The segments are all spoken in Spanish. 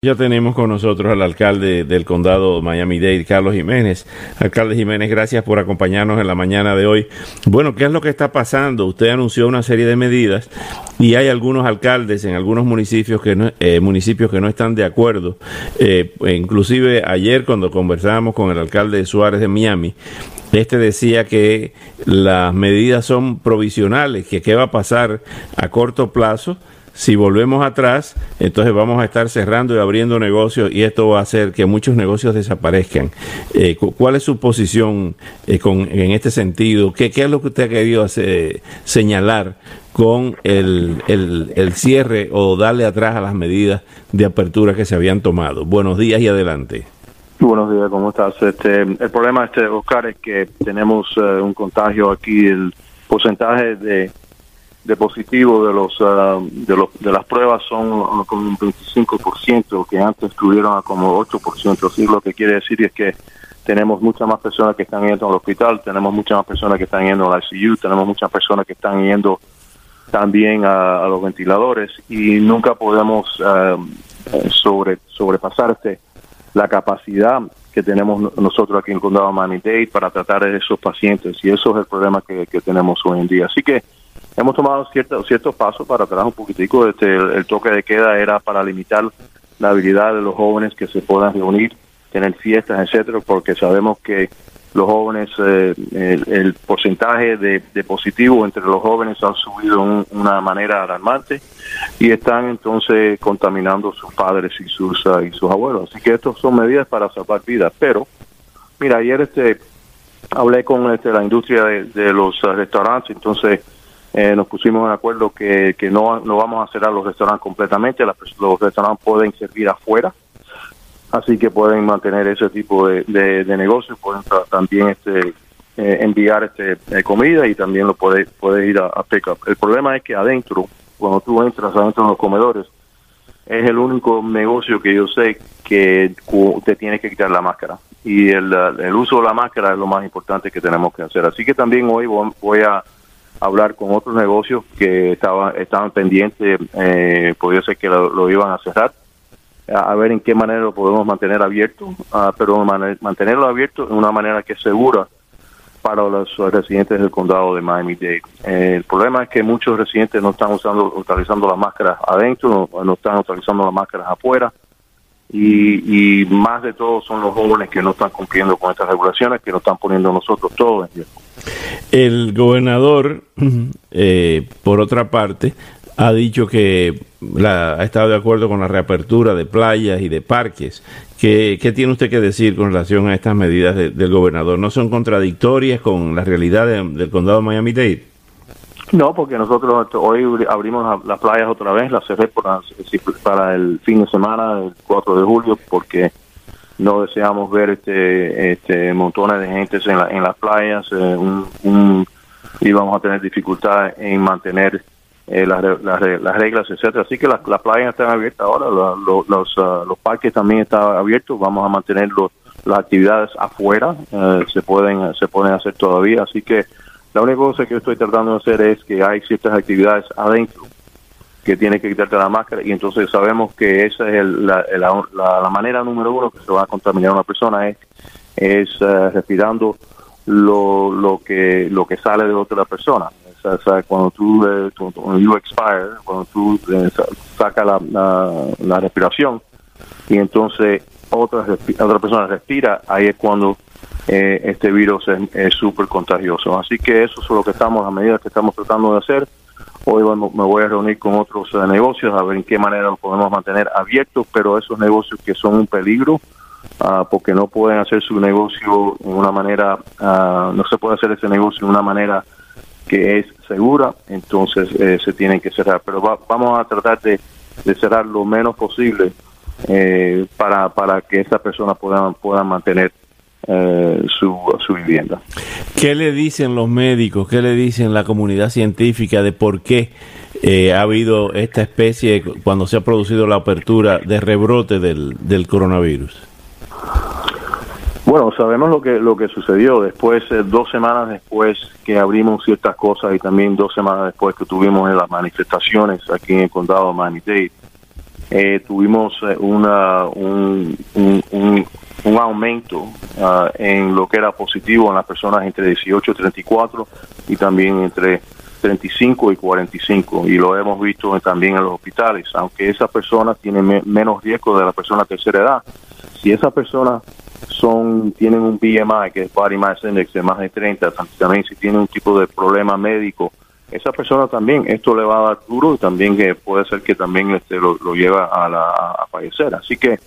Ya tenemos con nosotros al alcalde del condado Miami-Dade, Carlos Jiménez. Alcalde Jiménez, gracias por acompañarnos en la mañana de hoy. Bueno, ¿qué es lo que está pasando? Usted anunció una serie de medidas y hay algunos alcaldes en algunos municipios que no, eh, municipios que no están de acuerdo. Eh, inclusive ayer cuando conversábamos con el alcalde Suárez de Miami, este decía que las medidas son provisionales, que qué va a pasar a corto plazo si volvemos atrás, entonces vamos a estar cerrando y abriendo negocios y esto va a hacer que muchos negocios desaparezcan. Eh, ¿Cuál es su posición eh, en este sentido? ¿Qué, ¿Qué, es lo que usted ha querido señalar con el, el, el, cierre o darle atrás a las medidas de apertura que se habían tomado? Buenos días y adelante. Buenos días, ¿cómo estás? Este, el problema, este, Oscar, es que tenemos uh, un contagio aquí, el porcentaje de de positivo de los uh, de los de las pruebas son como un 25% que antes estuvieron a como 8%, así lo que quiere decir es que tenemos muchas más personas que están yendo al hospital, tenemos muchas más personas que están yendo al ICU, tenemos muchas personas que están yendo también a, los ventiladores y nunca podemos uh, sobre sobrepasar este, la capacidad que tenemos nosotros aquí en el condado de Miami-Dade para tratar a esos pacientes y eso es el problema que, que tenemos hoy en día. Así que hemos tomado ciertos ciertos pasos para atrás un poquitico. Este, el, toque de queda era para limitar la habilidad de los jóvenes que se puedan reunir, tener fiestas, etcétera, porque sabemos que los jóvenes, eh, el, porcentaje de, de entre los jóvenes ha subido de una manera alarmante y están entonces contaminando sus padres y sus uh, y sus abuelos. Así que estas son medidas para salvar vidas. Pero, mira, ayer este hablé con este, la industria de, los uh, restaurantes, entonces eh, nos pusimos de acuerdo que, que no, no vamos a cerrar los restaurantes completamente, los restaurantes pueden servir afuera, así que pueden mantener ese tipo de, de, negocios, pueden también este eh, enviar este eh, comida y también lo puedes puede ir a, a pick-up. El problema es que adentro, cuando tú entras adentro de los comedores, es el único negocio que yo sé que te tienes que quitar la máscara. Y el, el uso de la máscara es lo más importante que tenemos que hacer. Así que también hoy voy a hablar con otros negocios que estaban estaban pendientes, eh, podría ser que lo, iban a cerrar, a, ver en qué manera lo podemos mantener abierto, uh, pero mantenerlo abierto de una manera que es segura para los residentes del condado de Miami-Dade. Eh, el problema es que muchos residentes no están usando utilizando las máscaras adentro, no están utilizando las máscaras afuera y, y más de todo son los jóvenes que no están cumpliendo con estas regulaciones, que nos están poniendo nosotros todos en riesgo. El gobernador, eh, por otra parte, ha dicho que ha estado de acuerdo con la reapertura de playas y de parques. ¿Qué, tiene usted que decir con relación a estas medidas de, del gobernador? ¿No son contradictorias con la realidad de, del condado de Miami-Dade? No, porque nosotros hoy abrimos las playas otra vez, las cerré para, para el fin de semana, el 4 de julio, porque no deseamos ver este, este montones de gente en, la, en las playas, eh, un, un, íbamos a tener dificultad en mantener eh, las, las, reglas, etcétera. Así que las, las playas están abiertas ahora, los, los, uh, los parques también están abiertos, vamos a mantener los, las actividades afuera, eh, se pueden se pueden hacer todavía, así que la única cosa que estoy tratando de hacer es que hay ciertas actividades adentro que tiene que quitarte la máscara y entonces sabemos que esa es la, la, manera número uno que se va a contaminar una persona es, es uh, respirando lo, lo que lo que sale de otra persona. O cuando tú, eh, cuando you expire, cuando tú eh, sacas la, la, respiración y entonces otra, otra persona respira, ahí es cuando eh, este virus es súper contagioso. Así que eso es lo que estamos, a medida que estamos tratando de hacer. Hoy me voy a reunir con otros eh, negocios a ver en qué manera lo podemos mantener abiertos, pero esos negocios que son un peligro, uh, porque no pueden hacer su negocio en una manera, uh, no se puede hacer ese negocio de una manera que es segura, entonces eh, se tienen que cerrar. Pero vamos a tratar de, de cerrar lo menos posible eh, para, para que estas personas puedan, puedan mantener eh, su, su vivienda. ¿Qué le dicen los médicos, qué le dicen la comunidad científica de por qué eh, ha habido esta especie, cuando se ha producido la apertura de rebrote del, del coronavirus? Bueno, sabemos lo que lo que sucedió después, eh, dos semanas después que abrimos ciertas cosas y también dos semanas después que tuvimos las manifestaciones aquí en el condado de Miami-Dade, eh, tuvimos eh, una, un, un, un, aumento uh, en lo que era positivo en las personas entre 18 y 34 y también entre 35 y 45 y lo hemos visto también en los hospitales, aunque esas personas tienen me menos riesgo de la persona de tercera edad. Si esa persona son tienen un BMI, que es Body Mass Index de más de 30, también si tienen un tipo de problema médico, esa persona también, esto le va a dar duro y también que puede ser que también este, lo, lo lleva a, la, a fallecer. Así que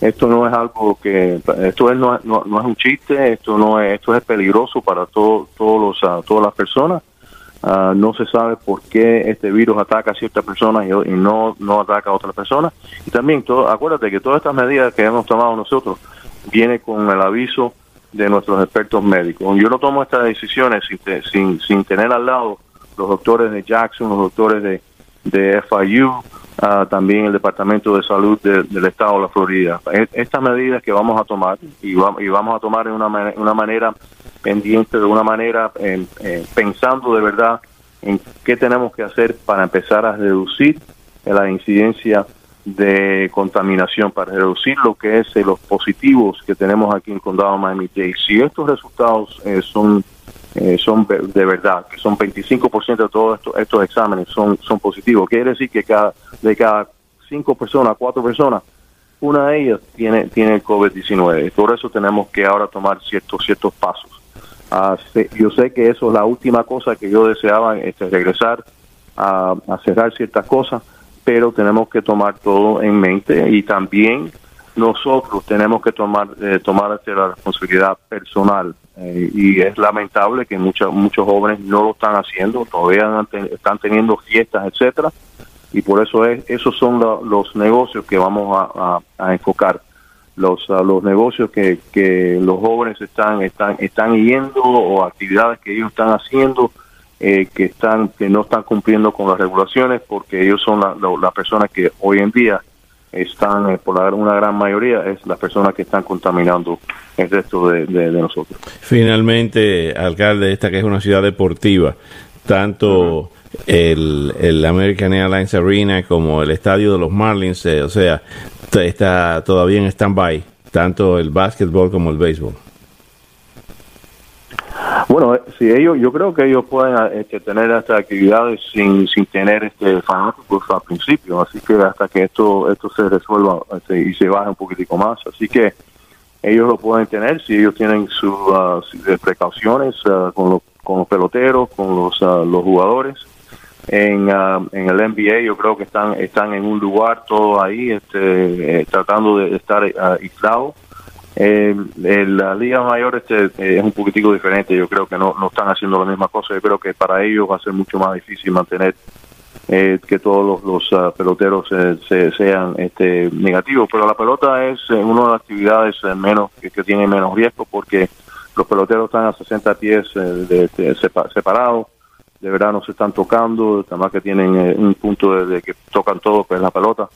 esto no es algo que, esto es, no, no, no es un chiste, esto no es, esto es peligroso para todo, todos los, uh, todas las personas. Uh, no se sabe por qué este virus ataca a ciertas personas y, y no, no ataca a otras personas. Y también, todo, acuérdate que todas estas medidas que hemos tomado nosotros, viene con el aviso de nuestros expertos médicos. Yo no tomo estas decisiones sin, sin, sin tener al lado los doctores de Jackson, los doctores de, de FIU, uh, también el Departamento de Salud de, del Estado de la Florida. Estas medidas que vamos a tomar, y, va, y vamos a tomar de una, manera pendiente, de una manera pensando de verdad en qué tenemos que hacer para empezar a reducir la incidencia de contaminación para reducir lo que es eh, los positivos que tenemos aquí en el condado de Miami-Dade. Si estos resultados eh, son eh, son de verdad, que son 25% de todos estos, estos exámenes son son positivos, quiere decir que cada de cada cinco personas, cuatro personas, una de ellas tiene tiene el COVID-19. Por eso tenemos que ahora tomar ciertos ciertos pasos. Uh, yo sé que eso es la última cosa que yo deseaba, este, regresar a, cerrar ciertas cosas pero tenemos que tomar todo en mente y también nosotros tenemos que tomar eh, tomar la responsabilidad personal eh, y es lamentable que muchos muchos jóvenes no lo están haciendo todavía están teniendo fiestas etcétera y por eso es esos son los negocios que vamos a, enfocar. Los los negocios que, que los jóvenes están están están yendo o actividades que ellos están haciendo eh, que están que no están cumpliendo con las regulaciones porque ellos son las la, personas que hoy en día están, eh, por la, una gran mayoría, es las personas que están contaminando el resto de, de, de, nosotros. Finalmente, alcalde, esta que es una ciudad deportiva, tanto uh -huh. el, el, American Airlines Arena como el estadio de los Marlins, eh, o sea, está todavía en stand-by, tanto el básquetbol como el béisbol. Bueno, eh, si ellos, yo creo que ellos pueden este, tener estas actividades sin, sin tener este fanáticos al principio, así que hasta que esto esto se resuelva este, y se baje un poquitico más, así que ellos lo pueden tener si ellos tienen sus uh, precauciones uh, con, los, con los peloteros, con los, uh, los jugadores. En, en el NBA yo creo que están están en un lugar todo ahí este, eh, tratando de estar aislados eh, la Liga Mayor este, eh, es un poquitico diferente, yo creo que no, no están haciendo la misma cosa, yo creo que para ellos va a ser mucho más difícil mantener eh, que todos los, uh, peloteros se, sean este, negativos, pero la pelota es eh, una de las actividades eh, menos que, que, tiene menos riesgo porque los peloteros están a 60 pies de, de, separados, de verdad no se están tocando, además que tienen un punto de, que tocan todo, pues la pelota.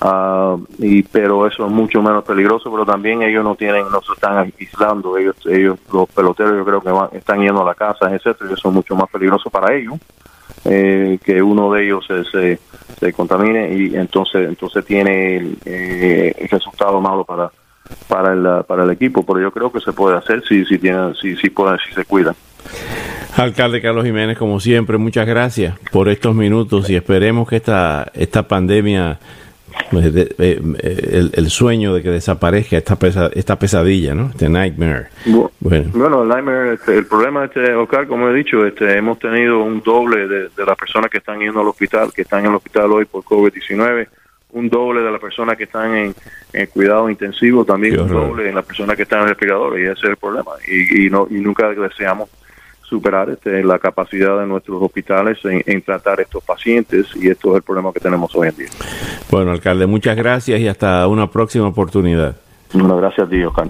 Uh, y pero eso es mucho menos peligroso pero también ellos no tienen no se están aislando. Ellos ellos los peloteros yo creo que van, están yendo a la casa etcétera y eso es mucho más peligroso para ellos eh, que uno de ellos se, se, contamine y entonces entonces tiene eh, el resultado malo para para el para el equipo. Pero yo creo que se puede hacer si si tienen si si pueden si se cuidan. Alcalde Carlos Jiménez, como siempre, muchas gracias por estos minutos y esperemos que esta, esta pandemia de, el, el, sueño de que desaparezca esta pesa, esta pesadilla, ¿no? Este nightmare. Bueno, bueno el nightmare, este, el problema, este, Oscar, como he dicho, este, hemos tenido un doble de, de, las personas que están yendo al hospital, que están en el hospital hoy por COVID-19, un doble de las personas que están en, en cuidado intensivo, también un doble en las personas que están en respirador, y ese es el problema. Y, y, no, y nunca deseamos superar este, la capacidad de nuestros hospitales en, en, tratar estos pacientes y esto es el problema que tenemos hoy en día. Bueno, alcalde, muchas gracias y hasta una próxima oportunidad. Bueno, gracias a ti, Oscar.